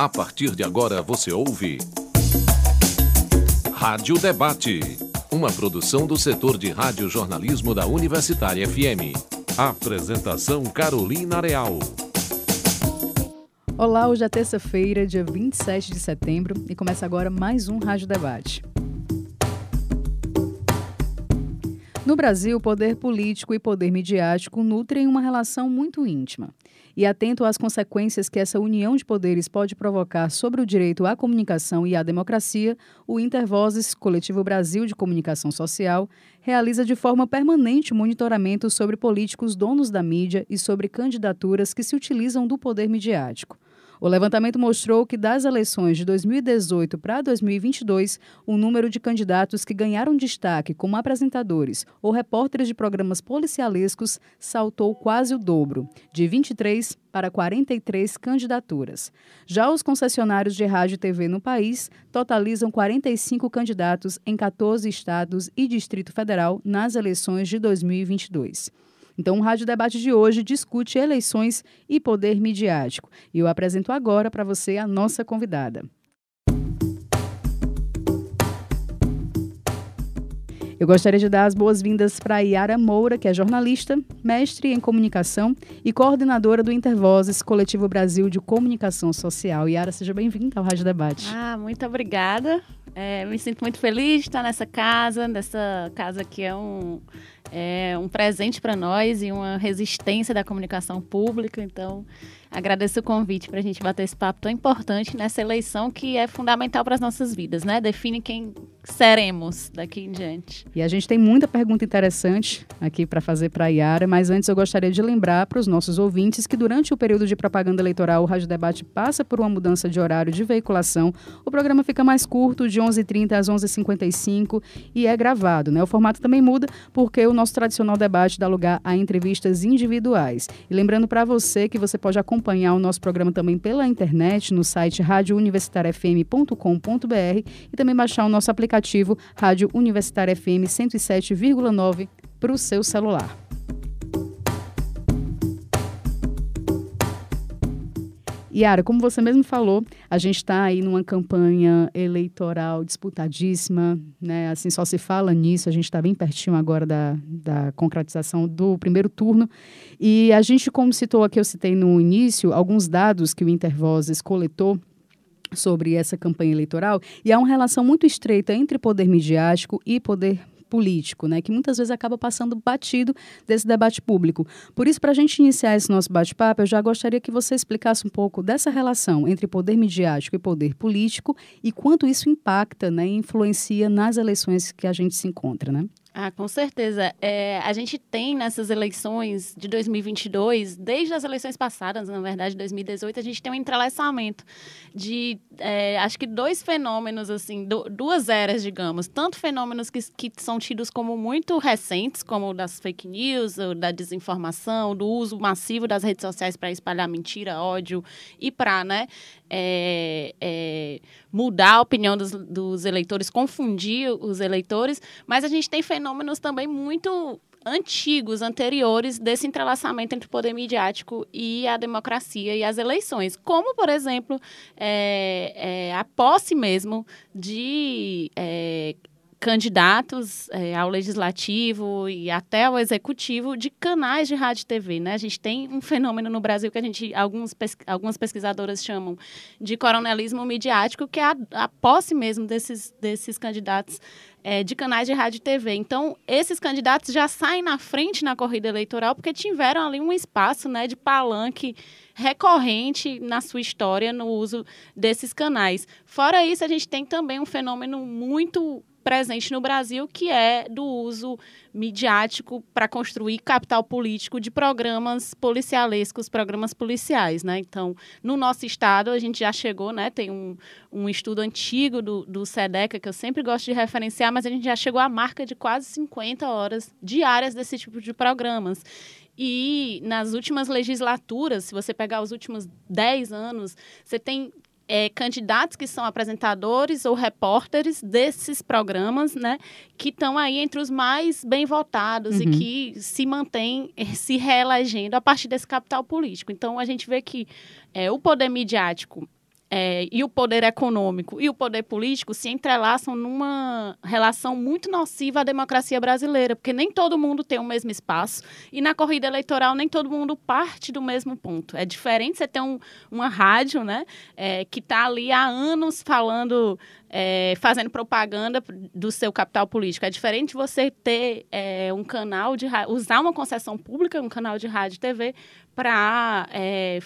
A partir de agora você ouve. Rádio Debate. Uma produção do setor de rádio-jornalismo da Universitária FM. Apresentação Carolina Real. Olá, hoje é terça-feira, dia 27 de setembro, e começa agora mais um Rádio Debate. No Brasil, poder político e poder midiático nutrem uma relação muito íntima. E atento às consequências que essa união de poderes pode provocar sobre o direito à comunicação e à democracia, o Intervozes, Coletivo Brasil de Comunicação Social, realiza de forma permanente monitoramento sobre políticos donos da mídia e sobre candidaturas que se utilizam do poder midiático. O levantamento mostrou que das eleições de 2018 para 2022, o número de candidatos que ganharam destaque como apresentadores ou repórteres de programas policialescos saltou quase o dobro, de 23 para 43 candidaturas. Já os concessionários de rádio e TV no país totalizam 45 candidatos em 14 estados e Distrito Federal nas eleições de 2022. Então, o Rádio Debate de hoje discute eleições e poder midiático. E eu apresento agora para você a nossa convidada. Eu gostaria de dar as boas-vindas para Yara Moura, que é jornalista, mestre em comunicação e coordenadora do Intervozes, Coletivo Brasil de Comunicação Social. Yara, seja bem-vinda ao Rádio Debate. Ah, muito obrigada. É, me sinto muito feliz de estar nessa casa, nessa casa que é um, é um presente para nós e uma resistência da comunicação pública. Então, agradeço o convite para a gente bater esse papo tão importante nessa eleição que é fundamental para as nossas vidas, né? Define quem seremos daqui em diante. E a gente tem muita pergunta interessante aqui para fazer para a Yara, mas antes eu gostaria de lembrar para os nossos ouvintes que durante o período de propaganda eleitoral o Rádio Debate passa por uma mudança de horário de veiculação. O programa fica mais curto, de 11h30 às 11h55 e é gravado, né? O formato também muda porque o nosso tradicional debate dá lugar a entrevistas individuais. E lembrando para você que você pode acompanhar o nosso programa também pela internet no site radiouniversitariafm.com.br e também baixar o nosso aplicativo Rádio Universitária FM 107,9 para o seu celular. Yara, como você mesmo falou, a gente está aí numa campanha eleitoral disputadíssima, né? Assim, só se fala nisso, a gente está bem pertinho agora da, da concretização do primeiro turno. E a gente, como citou aqui, eu citei no início, alguns dados que o Intervozes coletou sobre essa campanha eleitoral, e há uma relação muito estreita entre poder midiático e poder político, né, que muitas vezes acaba passando batido desse debate público. Por isso, para a gente iniciar esse nosso bate-papo, eu já gostaria que você explicasse um pouco dessa relação entre poder midiático e poder político e quanto isso impacta né, e influencia nas eleições que a gente se encontra, né? Ah, com certeza. É, a gente tem nessas eleições de 2022, desde as eleições passadas, na verdade, 2018, a gente tem um entrelaçamento de, é, acho que dois fenômenos, assim, do, duas eras, digamos. Tanto fenômenos que, que são tidos como muito recentes, como das fake news, da desinformação, do uso massivo das redes sociais para espalhar mentira, ódio e para, né, é, é, mudar a opinião dos, dos eleitores, confundir os eleitores, mas a gente tem fenômenos também muito antigos, anteriores desse entrelaçamento entre o poder midiático e a democracia e as eleições, como, por exemplo, é, é, a posse mesmo de é, candidatos é, ao legislativo e até ao executivo de canais de rádio e TV, né? A gente tem um fenômeno no Brasil que a gente alguns algumas pesquisadoras chamam de coronelismo midiático, que é a, a posse mesmo desses desses candidatos é, de canais de rádio e TV. Então, esses candidatos já saem na frente na corrida eleitoral porque tiveram ali um espaço, né, de palanque recorrente na sua história no uso desses canais. Fora isso, a gente tem também um fenômeno muito presente no Brasil, que é do uso midiático para construir capital político de programas policialescos, programas policiais, né? Então, no nosso estado, a gente já chegou, né? Tem um, um estudo antigo do, do SEDECA, que eu sempre gosto de referenciar, mas a gente já chegou à marca de quase 50 horas diárias desse tipo de programas. E nas últimas legislaturas, se você pegar os últimos 10 anos, você tem é, candidatos que são apresentadores ou repórteres desses programas, né, que estão aí entre os mais bem votados uhum. e que se mantêm eh, se reelegendo a partir desse capital político. Então, a gente vê que é, o poder midiático é, e o poder econômico e o poder político se entrelaçam numa relação muito nociva à democracia brasileira, porque nem todo mundo tem o mesmo espaço e na corrida eleitoral nem todo mundo parte do mesmo ponto. É diferente você ter um, uma rádio né, é, que está ali há anos falando é, fazendo propaganda do seu capital político. É diferente você ter é, um canal de usar uma concessão pública, um canal de rádio e TV, para é,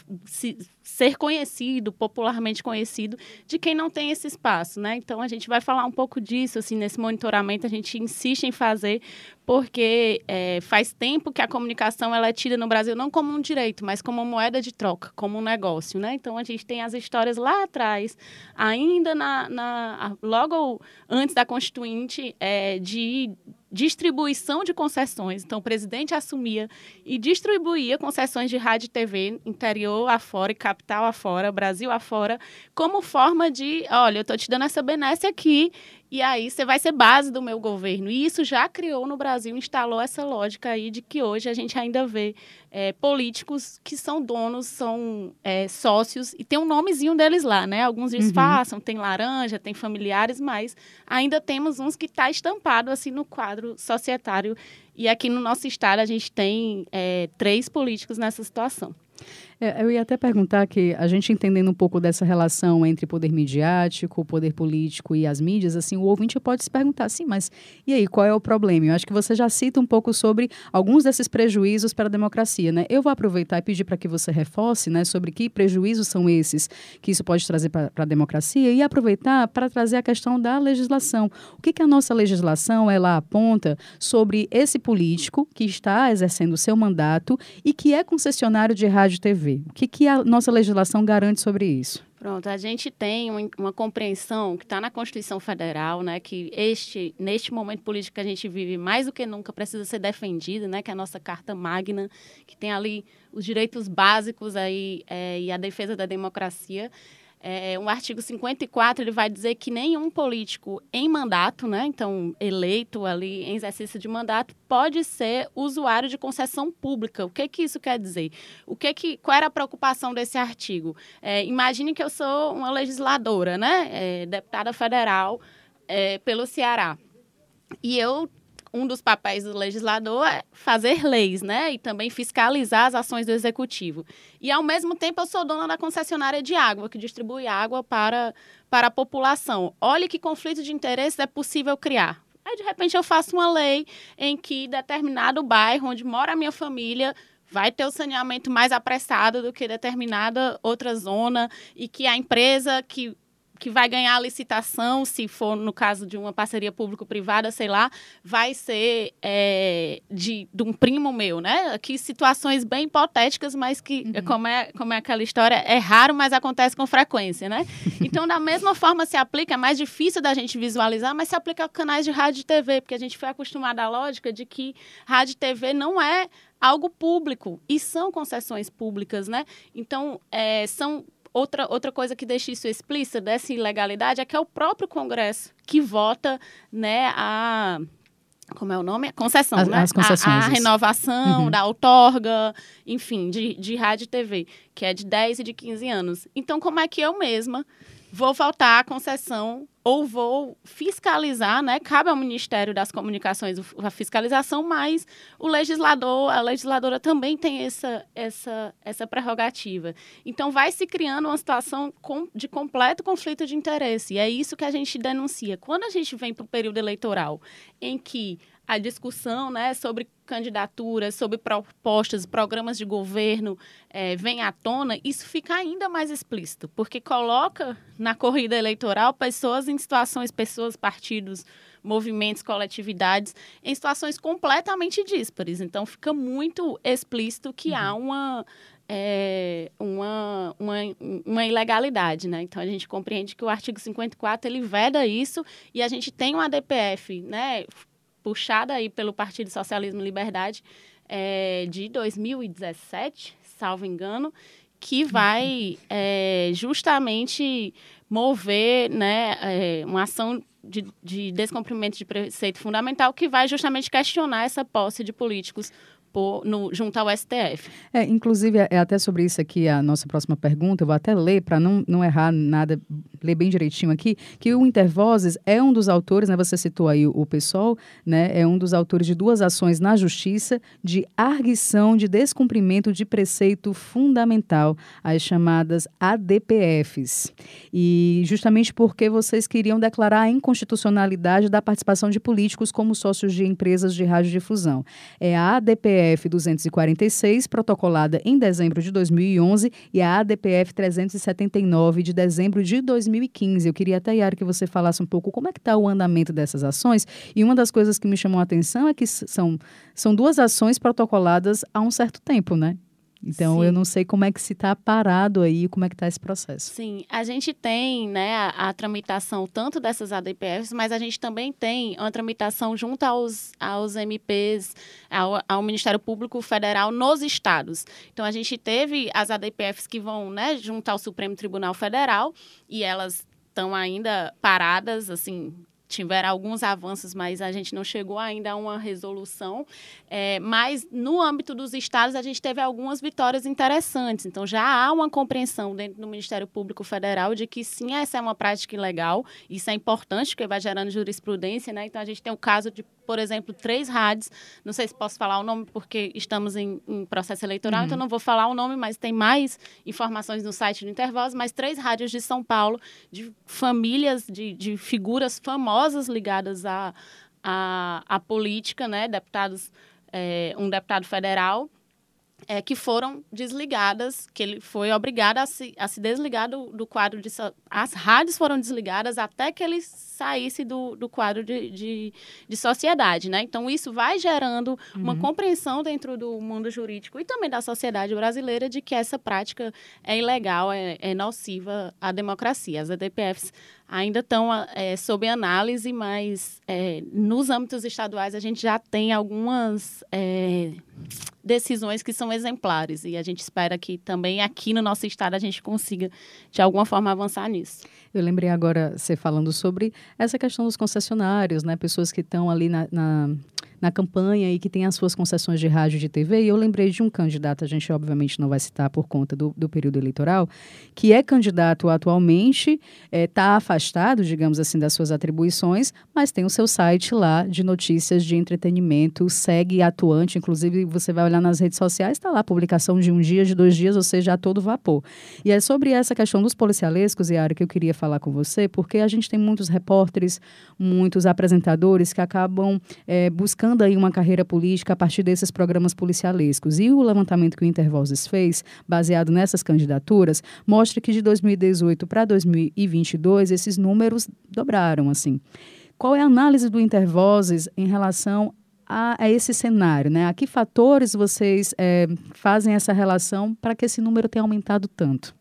ser conhecido, popularmente conhecido, de quem não tem esse espaço, né? Então a gente vai falar um pouco disso, assim, nesse monitoramento a gente insiste em fazer, porque é, faz tempo que a comunicação ela é tida no Brasil não como um direito, mas como moeda de troca, como um negócio, né? Então a gente tem as histórias lá atrás, ainda na, na logo antes da Constituinte, é, de distribuição de concessões. Então, o presidente assumia e distribuía concessões de rádio e TV interior afora e capital afora, Brasil afora, como forma de, olha, eu estou te dando essa benesse aqui e aí você vai ser base do meu governo. E isso já criou no Brasil, instalou essa lógica aí de que hoje a gente ainda vê é, políticos que são donos, são é, sócios, e tem um nomezinho deles lá, né? Alguns uhum. disfarçam, uhum. tem laranja, tem familiares, mas ainda temos uns que está estampado assim no quadro societário. E aqui no nosso estado a gente tem é, três políticos nessa situação. É, eu ia até perguntar que a gente entendendo um pouco dessa relação entre poder midiático, poder político e as mídias, assim, o ouvinte pode se perguntar, sim, mas e aí, qual é o problema? Eu acho que você já cita um pouco sobre alguns desses prejuízos para a democracia, né? Eu vou aproveitar e pedir para que você reforce, né, sobre que prejuízos são esses que isso pode trazer para a democracia e aproveitar para trazer a questão da legislação. O que, que a nossa legislação ela aponta sobre esse político que está exercendo o seu mandato e que é concessionário de rádio e TV? O que, que a nossa legislação garante sobre isso? Pronto, a gente tem uma compreensão que está na Constituição Federal, né, que este, neste momento político que a gente vive, mais do que nunca precisa ser defendido, né, que é a nossa Carta Magna, que tem ali os direitos básicos aí, é, e a defesa da democracia é, um artigo 54 ele vai dizer que nenhum político em mandato, né, então eleito ali em exercício de mandato, pode ser usuário de concessão pública. O que que isso quer dizer? O que que qual era a preocupação desse artigo? É, imagine que eu sou uma legisladora, né, é, deputada federal é, pelo Ceará e eu um dos papéis do legislador é fazer leis, né? E também fiscalizar as ações do executivo. E, ao mesmo tempo, eu sou dona da concessionária de água, que distribui água para, para a população. Olhe que conflito de interesses é possível criar. Aí, de repente, eu faço uma lei em que determinado bairro onde mora a minha família vai ter o saneamento mais apressado do que determinada outra zona e que a empresa que que vai ganhar a licitação, se for no caso de uma parceria público-privada, sei lá, vai ser é, de, de um primo meu, né? Aqui situações bem hipotéticas, mas que, uhum. como, é, como é aquela história, é raro, mas acontece com frequência, né? Então, da mesma forma se aplica, é mais difícil da gente visualizar, mas se aplica a canais de rádio e TV, porque a gente foi acostumado à lógica de que rádio e TV não é algo público e são concessões públicas, né? Então, é, são outra, outra coisa que deixa isso explícito dessa ilegalidade é que é o próprio Congresso que vota né, a como é o nome? A concessão, as, né? As concessões. A, a renovação uhum. da outorga, enfim, de, de rádio e TV, que é de 10 e de 15 anos. Então, como é que eu mesma vou faltar a concessão ou vou fiscalizar, né? Cabe ao Ministério das Comunicações a fiscalização, mas o legislador, a legisladora também tem essa, essa, essa prerrogativa. Então, vai se criando uma situação de completo conflito de interesse. E é isso que a gente denuncia. Quando a gente vem para o período eleitoral, em que a discussão né, sobre candidaturas, sobre propostas, programas de governo é, vem à tona, isso fica ainda mais explícito, porque coloca na corrida eleitoral pessoas em situações, pessoas, partidos, movimentos, coletividades, em situações completamente díspares. Então, fica muito explícito que uhum. há uma, é, uma, uma, uma, ilegalidade, né? Então a gente compreende que o artigo 54 ele veda isso e a gente tem uma DPF, né? Puxada aí pelo Partido Socialismo e Liberdade é, de 2017, salvo engano, que vai é, justamente mover né, é, uma ação de, de descumprimento de preceito fundamental que vai justamente questionar essa posse de políticos por, no, junto ao STF. É, inclusive, é até sobre isso aqui a nossa próxima pergunta, eu vou até ler, para não, não errar nada, ler bem direitinho aqui, que o Intervozes é um dos autores, né, você citou aí o, o PSOL, né, é um dos autores de duas ações na Justiça de arguição de descumprimento de preceito fundamental, as chamadas ADPFs. E justamente porque vocês queriam declarar a inconstitucionalidade da participação de políticos como sócios de empresas de radiodifusão. É a ADPF 246, protocolada em dezembro de 2011, e a ADPF 379, de dezembro de 2015. Eu queria até, Yara, que você falasse um pouco como é que está o andamento dessas ações. E uma das coisas que me chamou a atenção é que são, são duas ações protocoladas há um certo tempo, né? Então, Sim. eu não sei como é que se está parado aí, como é que está esse processo. Sim, a gente tem né, a, a, tramitação tanto dessas ADPFs, mas a gente também tem uma tramitação junto aos, aos MPs, ao, ao Ministério Público Federal nos estados. Então, a gente teve as ADPFs que vão né, junto ao Supremo Tribunal Federal e elas estão ainda paradas, assim, tiveram alguns avanços, mas a gente não chegou ainda a uma resolução. É, mas no âmbito dos estados, a gente teve algumas vitórias interessantes. Então, já há uma compreensão dentro do Ministério Público Federal de que sim, essa é uma prática ilegal. Isso é importante, porque vai gerando jurisprudência. Né? Então, a gente tem o caso de, por exemplo, três rádios. Não sei se posso falar o nome, porque estamos em, em processo eleitoral, uhum. então não vou falar o nome, mas tem mais informações no site do Intervoz. Mas três rádios de São Paulo, de famílias, de, de figuras famosas famosas ligadas à, à, à política, né? Deputados, é, um deputado federal é, que foram desligadas, que ele foi obrigado a se, a se desligar do, do quadro de. As rádios foram desligadas até que ele saísse do, do quadro de, de, de sociedade, né? Então, isso vai gerando uhum. uma compreensão dentro do mundo jurídico e também da sociedade brasileira de que essa prática é ilegal, é, é nociva à democracia. As EDPFs ainda estão é, sob análise, mas é, nos âmbitos estaduais a gente já tem algumas é, decisões que são exemplares e a gente espera que também aqui no nosso estado a gente consiga de alguma forma avançar nisso. Eu lembrei agora você falando sobre essa questão dos concessionários, né? Pessoas que estão ali na, na na campanha e que tem as suas concessões de rádio e de TV. E eu lembrei de um candidato, a gente obviamente não vai citar por conta do, do período eleitoral, que é candidato atualmente, está é, tá afastado, digamos assim, das suas atribuições, mas tem o seu site lá de notícias de entretenimento, segue atuante, inclusive você vai olhar nas redes sociais, está lá publicação de um dia, de dois dias, ou seja, a todo vapor. E é sobre essa questão dos policialescos, Yara, que eu queria falar com você, porque a gente tem muitos repórteres, muitos apresentadores que acabam é, buscando aí uma carreira política a partir desses programas policialescos. E o levantamento que o Intervozes fez, baseado nessas candidaturas, mostra que de 2018 para 2022 esses números dobraram, assim. Qual é a análise do Intervozes em relação a, a, esse cenário, né? A que fatores vocês é, fazem essa relação para que esse número tenha aumentado tanto?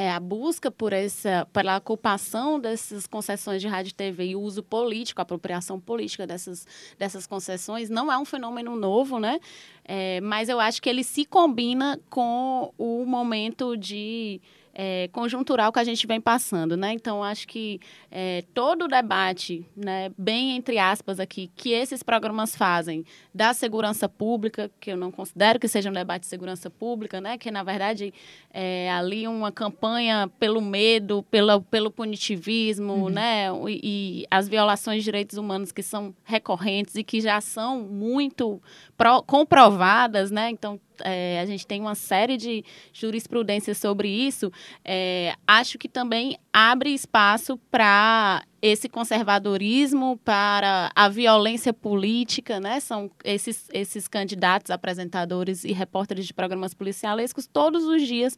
É, a busca por essa, pela ocupação dessas concessões de rádio e TV e o uso político, a apropriação política dessas, dessas concessões, não é um fenômeno novo, né? É, mas eu acho que ele se combina com o momento de é, conjuntural que a gente vem passando, né? Então, acho que é, todo o debate, né, bem entre aspas aqui, que esses programas fazem da segurança pública, que eu não considero que seja um debate de segurança pública, né? Que, na verdade, é ali uma campanha pelo medo, pelo, pelo punitivismo, uhum. né? E, e, as violações de direitos humanos que são recorrentes e que já são muito pro, comprovadas, né? Então, é, a gente tem uma série de jurisprudências sobre isso. É, acho que também abre espaço para esse conservadorismo, para a violência política, né? São esses, esses candidatos, apresentadores e repórteres de programas policialescos todos os dias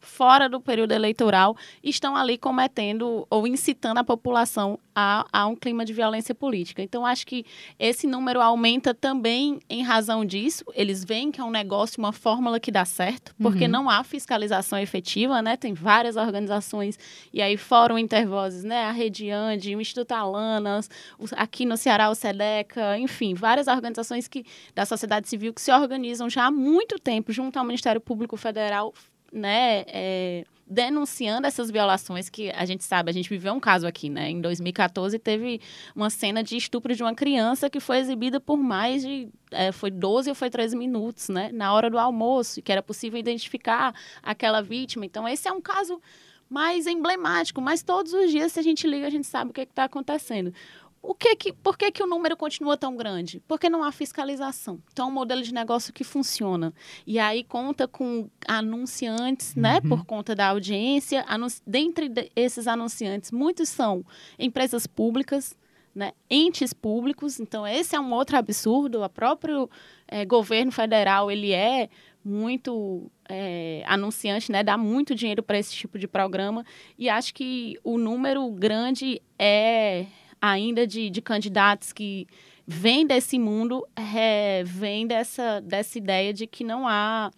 fora do período eleitoral estão ali cometendo ou incitando a população a, a, um clima de violência política. Então, acho que esse número aumenta também em razão disso. Eles veem que é um negócio, uma fórmula que dá certo, porque uhum. não há fiscalização efetiva, né? Tem várias organizações, e aí Fórum Intervozes, né? A Rede Ande, o Instituto Alanas, aqui no Ceará o SEDECA, enfim, várias organizações que, da sociedade civil que se organizam já há muito tempo junto ao Ministério Público Federal né, é, denunciando essas violações que a gente sabe, a gente viveu um caso aqui, né? Em 2014 teve uma cena de estupro de uma criança que foi exibida por mais de é, foi 12 ou foi 13 minutos, né? Na hora do almoço, que era possível identificar aquela vítima. Então, esse é um caso mais emblemático, mas todos os dias, se a gente liga, a gente sabe o que é está acontecendo. O que que, por que, que o número continua tão grande? Porque não há fiscalização. Então, é um modelo de negócio que funciona. E aí conta com anunciantes, né, uhum. né? Por conta da audiência. Anunci... Dentre esses anunciantes, muitos são empresas públicas, né, entes públicos. Então, esse é um outro absurdo. O próprio é, governo federal, ele é muito é, anunciante, né? Dá muito dinheiro para esse tipo de programa. E acho que o número grande é ainda de, de candidatos que vêm desse mundo, é, vem dessa, dessa ideia de que não há,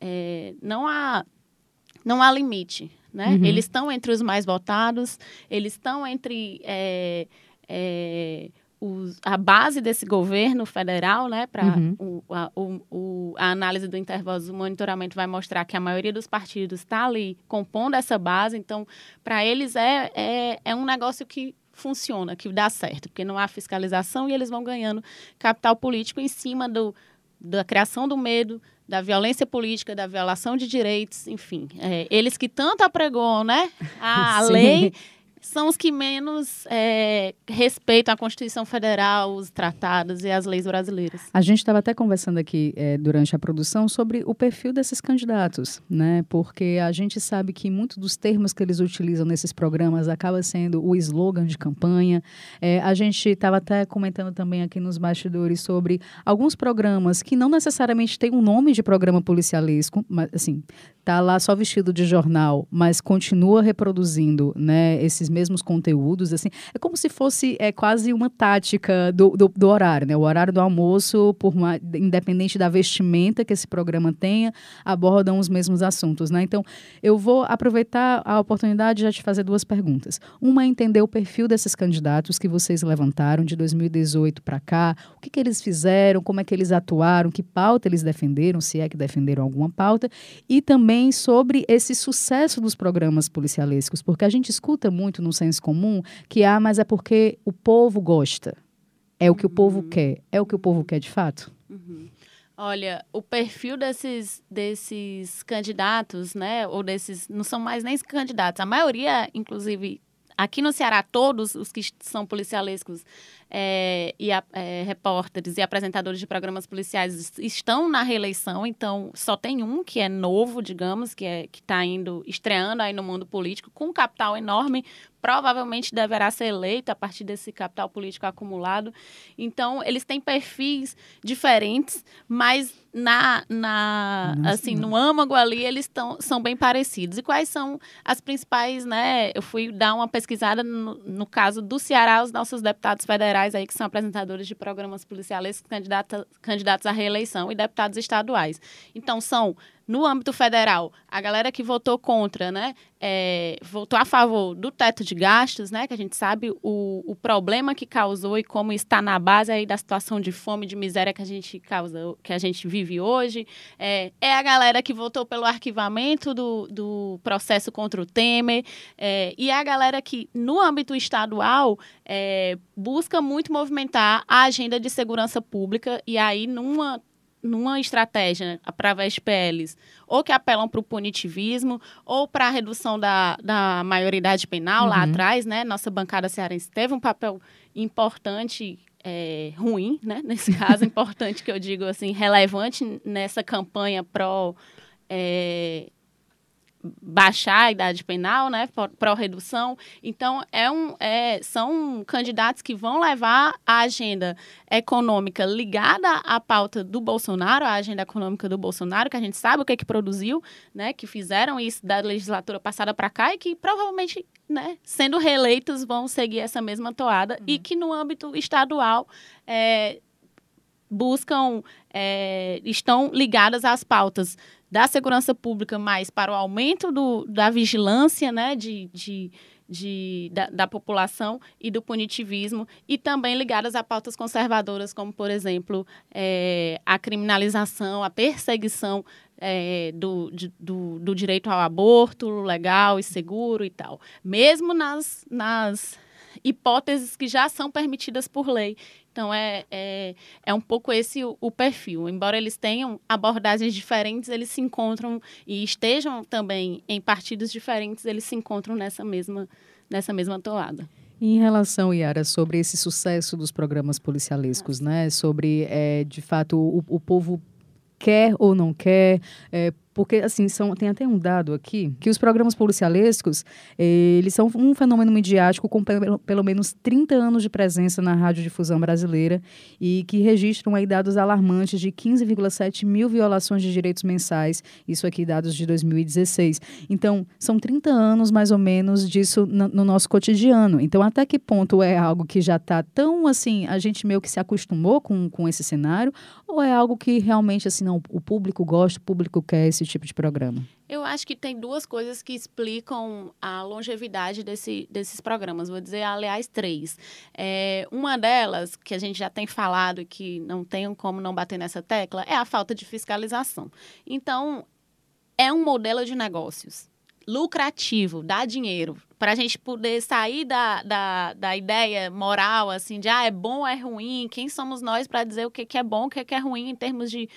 é, não há, não há limite. Né? Uhum. Eles estão entre os mais votados, eles estão entre é, é, os, a base desse governo federal, né, para uhum. o, a, o, a análise do intervalo do monitoramento vai mostrar que a maioria dos partidos está ali compondo essa base, então, para eles é, é, é um negócio que funciona, que dá certo, porque não há fiscalização e eles vão ganhando capital político em cima do, da criação do medo, da violência política, da violação de direitos, enfim. É, eles que tanto apregoam né, a lei são os que menos é, respeitam a Constituição Federal, os tratados e as leis brasileiras. A gente estava até conversando aqui é, durante a produção sobre o perfil desses candidatos, né? Porque a gente sabe que muitos dos termos que eles utilizam nesses programas acaba sendo o slogan de campanha. É, a gente estava até comentando também aqui nos bastidores sobre alguns programas que não necessariamente têm um nome de programa policialesco, mas assim, tá lá só vestido de jornal, mas continua reproduzindo, né, esses mesmos conteúdos, assim, é como se fosse é quase uma tática do, do, do horário, né, o horário do almoço, por uma, independente da vestimenta que esse programa tenha, abordam os mesmos assuntos, né, então eu vou aproveitar a oportunidade de já te fazer duas perguntas, uma é entender o perfil desses candidatos que vocês levantaram de 2018 para cá, o que, que eles fizeram, como é que eles atuaram, que pauta eles defenderam, se é que defenderam alguma pauta, e também sobre esse sucesso dos programas policialescos, porque a gente escuta muito no senso comum que, ah, mas é porque o povo gosta. É o que uhum. o povo quer. É o que o povo quer de fato? Uhum. Olha, o perfil desses, desses candidatos, né, ou desses, não são mais nem candidatos, a maioria, inclusive, aqui no Ceará, todos os que são policialescos é, e a, é, repórteres e apresentadores de programas policiais estão na reeleição, então só tem um que é novo, digamos, que é que está indo estreando aí no mundo político com um capital enorme, provavelmente deverá ser eleito a partir desse capital político acumulado. Então eles têm perfis diferentes, mas na, na assim no âmago ali eles tão, são bem parecidos. E quais são as principais, né? Eu fui dar uma pesquisada no, no caso do Ceará, os nossos deputados federais federais aí que são apresentadores de programas policiais candidatos à reeleição e deputados estaduais. Então, são no âmbito federal, a galera que votou contra, né, é, votou a favor do teto de gastos, né, que a gente sabe o, o problema que causou e como está na base aí da situação de fome, de miséria que a gente causa, que a gente vive hoje. É, é a galera que votou pelo arquivamento do, do processo contra o Temer é, e é a galera que, no âmbito estadual, é, busca muito movimentar a agenda de segurança pública e aí numa numa estratégia através de PLs, ou que apelam para o punitivismo, ou para a redução da, da maioridade penal uhum. lá atrás, né? Nossa bancada cearense teve um papel importante, é, ruim, né? Nesse caso, importante que eu digo assim, relevante nessa campanha pró é, baixar a idade penal, né, pró-redução. Então, é um, é, são candidatos que vão levar a agenda econômica ligada à pauta do Bolsonaro, a agenda econômica do Bolsonaro, que a gente sabe o que é que produziu, né, que fizeram isso da legislatura passada para cá e que provavelmente, né, sendo reeleitos, vão seguir essa mesma toada uhum. e que no âmbito estadual é, buscam, é, estão ligadas às pautas da segurança pública mais para o aumento do, da vigilância né, de, de, de da, da, população e do punitivismo, e também ligadas a pautas conservadoras, como, por exemplo, é, a criminalização, a perseguição é, do, de, do, do direito ao aborto legal e seguro e tal. Mesmo nas, nas hipóteses que já são permitidas por lei. Então, é, é, é um pouco esse o, o, perfil. Embora eles tenham abordagens diferentes, eles se encontram e estejam também em partidos diferentes, eles se encontram nessa mesma, nessa mesma toada. Em relação, Yara, sobre esse sucesso dos programas policialescos, né? Sobre, é, de fato, o, o povo quer ou não quer, é, porque, assim, são, tem até um dado aqui, que os programas policialescos, eles são um fenômeno midiático com pelo, pelo menos 30 anos de presença na radiodifusão brasileira e que registram aí dados alarmantes de 15,7 mil violações de direitos mensais, isso aqui dados de 2016. Então, são 30 anos, mais ou menos, disso no, no nosso cotidiano. Então, até que ponto é algo que já está tão, assim, a gente meio que se acostumou com, com esse cenário, ou é algo que realmente, assim, não, o público gosta, o público quer esse tipo de programa? Eu acho que tem duas coisas que explicam a longevidade desse, desses programas. Vou dizer, aliás, três. É, uma delas, que a gente já tem falado e que não tem como não bater nessa tecla, é a falta de fiscalização. Então, é um modelo de negócios lucrativo, dá dinheiro, para a gente poder sair da, da, da ideia moral, assim, de ah, é bom é ruim, quem somos nós para dizer o que, que é bom, o que, que é ruim em termos de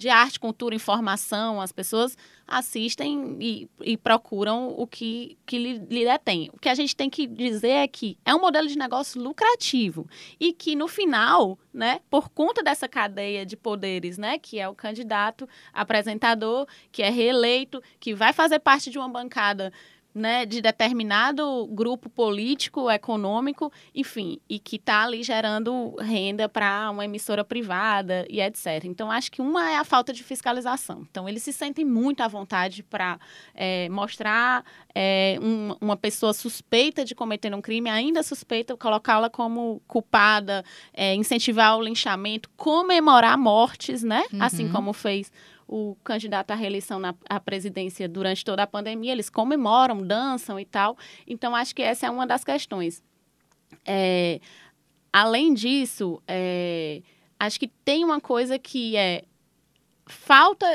de arte, cultura, informação, as pessoas assistem e, e procuram o que, que lhe, lhe detém. O que a gente tem que dizer é que é um modelo de negócio lucrativo e que no final, né, por conta dessa cadeia de poderes, né, que é o candidato, apresentador, que é reeleito, que vai fazer parte de uma bancada né, de determinado grupo político, econômico, enfim, e que está ali gerando renda para uma emissora privada e etc. Então, acho que uma é a falta de fiscalização. Então, eles se sentem muito à vontade para é, mostrar é, um, uma pessoa suspeita de cometer um crime, ainda suspeita, colocá-la como culpada, é, incentivar o linchamento, comemorar mortes, né? Assim uhum. Assim como fez o candidato à reeleição na à presidência durante toda a pandemia, eles comemoram, dançam e tal. Então, acho que essa é uma das questões. É, além disso, é, acho que tem uma coisa que é falta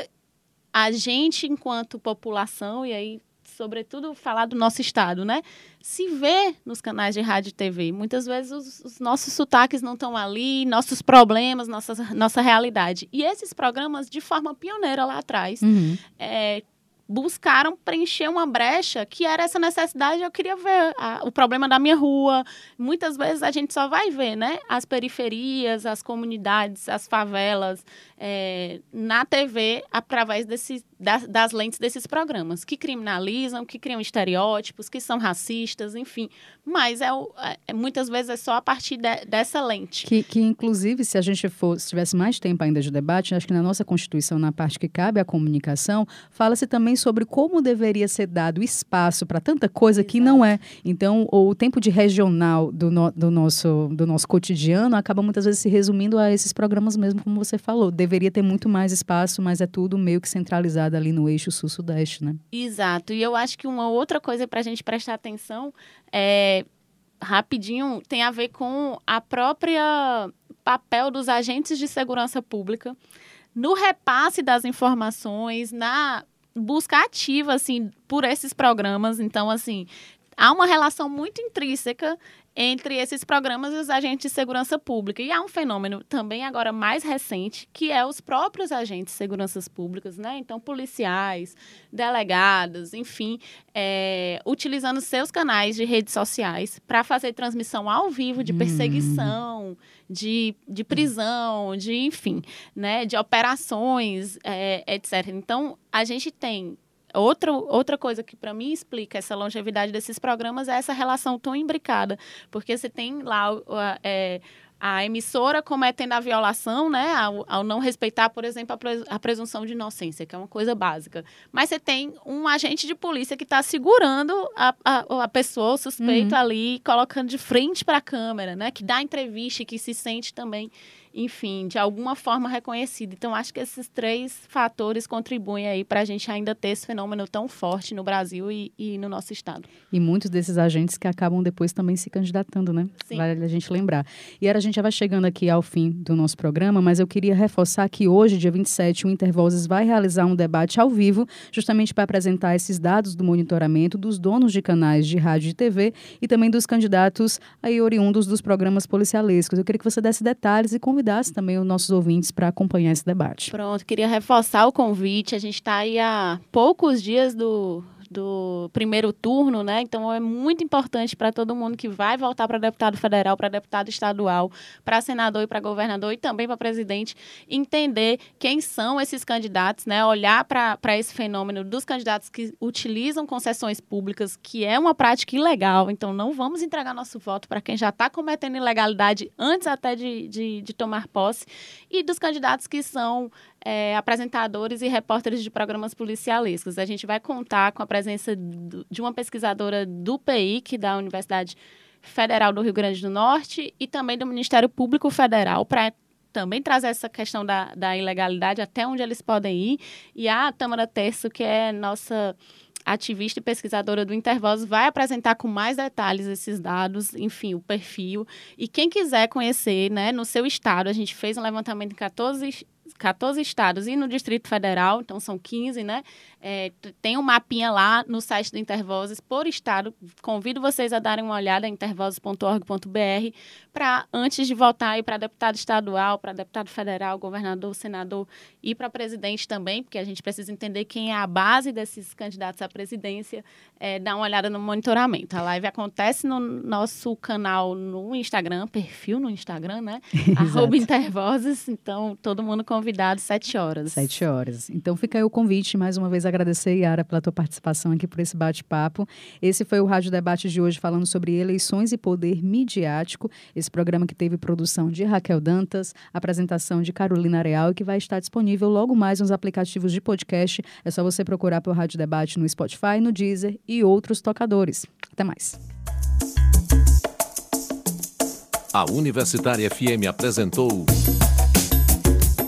a gente, enquanto população, e aí sobretudo falar do nosso estado, né? Se vê nos canais de rádio e TV. Muitas vezes os, os nossos sotaques não estão ali, nossos problemas, nossa, nossa realidade. E esses programas, de forma pioneira lá atrás, uhum. é, buscaram preencher uma brecha que era essa necessidade. Eu queria ver a, o problema da minha rua. Muitas vezes a gente só vai ver, né? As periferias, as comunidades, as favelas é, na TV através desse, das, das, lentes desses programas que criminalizam, que criam estereótipos, que são racistas, enfim. Mas é, é muitas vezes é só a partir de, dessa lente. Que, que inclusive, se a gente for, se tivesse mais tempo ainda de debate, acho que na nossa Constituição, na parte que cabe à comunicação, fala-se também sobre como deveria ser dado espaço para tanta coisa Exato. que não é. Então, o tempo de regional do, no, do, nosso, do nosso cotidiano acaba muitas vezes se resumindo a esses programas mesmo, como você falou. Deveria ter muito mais espaço, mas é tudo meio que centralizado ali no eixo sul-sudeste, né? Exato. E eu acho que uma outra coisa para a gente prestar atenção é rapidinho tem a ver com a própria papel dos agentes de segurança pública no repasse das informações, na busca ativa, assim, por esses programas. Então, assim, há uma relação muito intrínseca entre esses programas e os agentes de segurança pública. E há um fenômeno também agora mais recente, que é os próprios agentes de segurança públicas, né? Então, policiais, delegados, enfim, é, utilizando seus canais de redes sociais para fazer transmissão ao vivo de hum. perseguição, hum. de, de prisão, de, enfim, né? De operações, é, etc. Então, a gente tem Outra, outra coisa que para mim explica essa longevidade desses programas é essa relação tão imbricada, porque você tem lá é, a emissora cometendo a violação, né, ao, ao não respeitar, por exemplo, a, presunção de inocência, que é uma coisa básica. Mas você tem um agente de polícia que está segurando a, a, a, pessoa, o suspeito uhum. ali, colocando de frente para a câmera, né, que dá entrevista e que se sente também enfim, de alguma forma reconhecida. Então, acho que esses três fatores contribuem aí para a gente ainda ter esse fenômeno tão forte no Brasil e, e, no nosso estado. E muitos desses agentes que acabam depois também se candidatando, né? Sim. Vale a gente lembrar. E era, a gente já vai chegando aqui ao fim do nosso programa, mas eu queria reforçar que hoje, dia 27, o Intervozes vai realizar um debate ao vivo, justamente para apresentar esses dados do monitoramento dos donos de canais de rádio e TV e também dos candidatos aí oriundos dos programas policialescos. Eu queria que você desse detalhes e convidasse convidasse também os nossos ouvintes para acompanhar esse debate. Pronto, queria reforçar o convite. A gente está aí há poucos dias do, do primeiro turno, né? Então é muito importante para todo mundo que vai voltar para deputado federal, para deputado estadual, para senador e para governador e também para presidente entender quem são esses candidatos, né? Olhar para esse fenômeno dos candidatos que utilizam concessões públicas, que é uma prática ilegal. Então não vamos entregar nosso voto para quem já está cometendo ilegalidade antes até de, de, de tomar posse e dos candidatos que são é, apresentadores e repórteres de programas policialescos. A gente vai contar com a presença de uma pesquisadora do PIC, da Universidade Federal do Rio Grande do Norte, e também do Ministério Público Federal, para também trazer essa questão da, da ilegalidade, até onde eles podem ir. E a Tamara Terço, que é nossa ativista e pesquisadora do Intervoz, vai apresentar com mais detalhes esses dados, enfim, o perfil. E quem quiser conhecer, né, no seu estado, a gente fez um levantamento em 14 14 estados e no Distrito Federal, então são 15, né? É, tem um mapinha lá no site do Intervozes por estado. Convido vocês a darem uma olhada em intervozes.org.br para, antes de votar para deputado estadual, para deputado federal, governador, senador e para presidente também, porque a gente precisa entender quem é a base desses candidatos à presidência, é, dar uma olhada no monitoramento. A live acontece no nosso canal no Instagram, perfil no Instagram, né? Arroba Intervozes, então todo mundo convidado, sete horas. Sete horas. Então fica aí o convite, mais uma vez agradecer, Yara, pela tua participação aqui por esse bate-papo. Esse foi o Rádio Debate de hoje, falando sobre eleições e poder midiático. Esse programa que teve produção de Raquel Dantas, apresentação de Carolina Real e que vai estar disponível logo mais nos aplicativos de podcast. É só você procurar pelo Rádio Debate no Spotify, no Deezer e outros tocadores. Até mais. A Universitária FM apresentou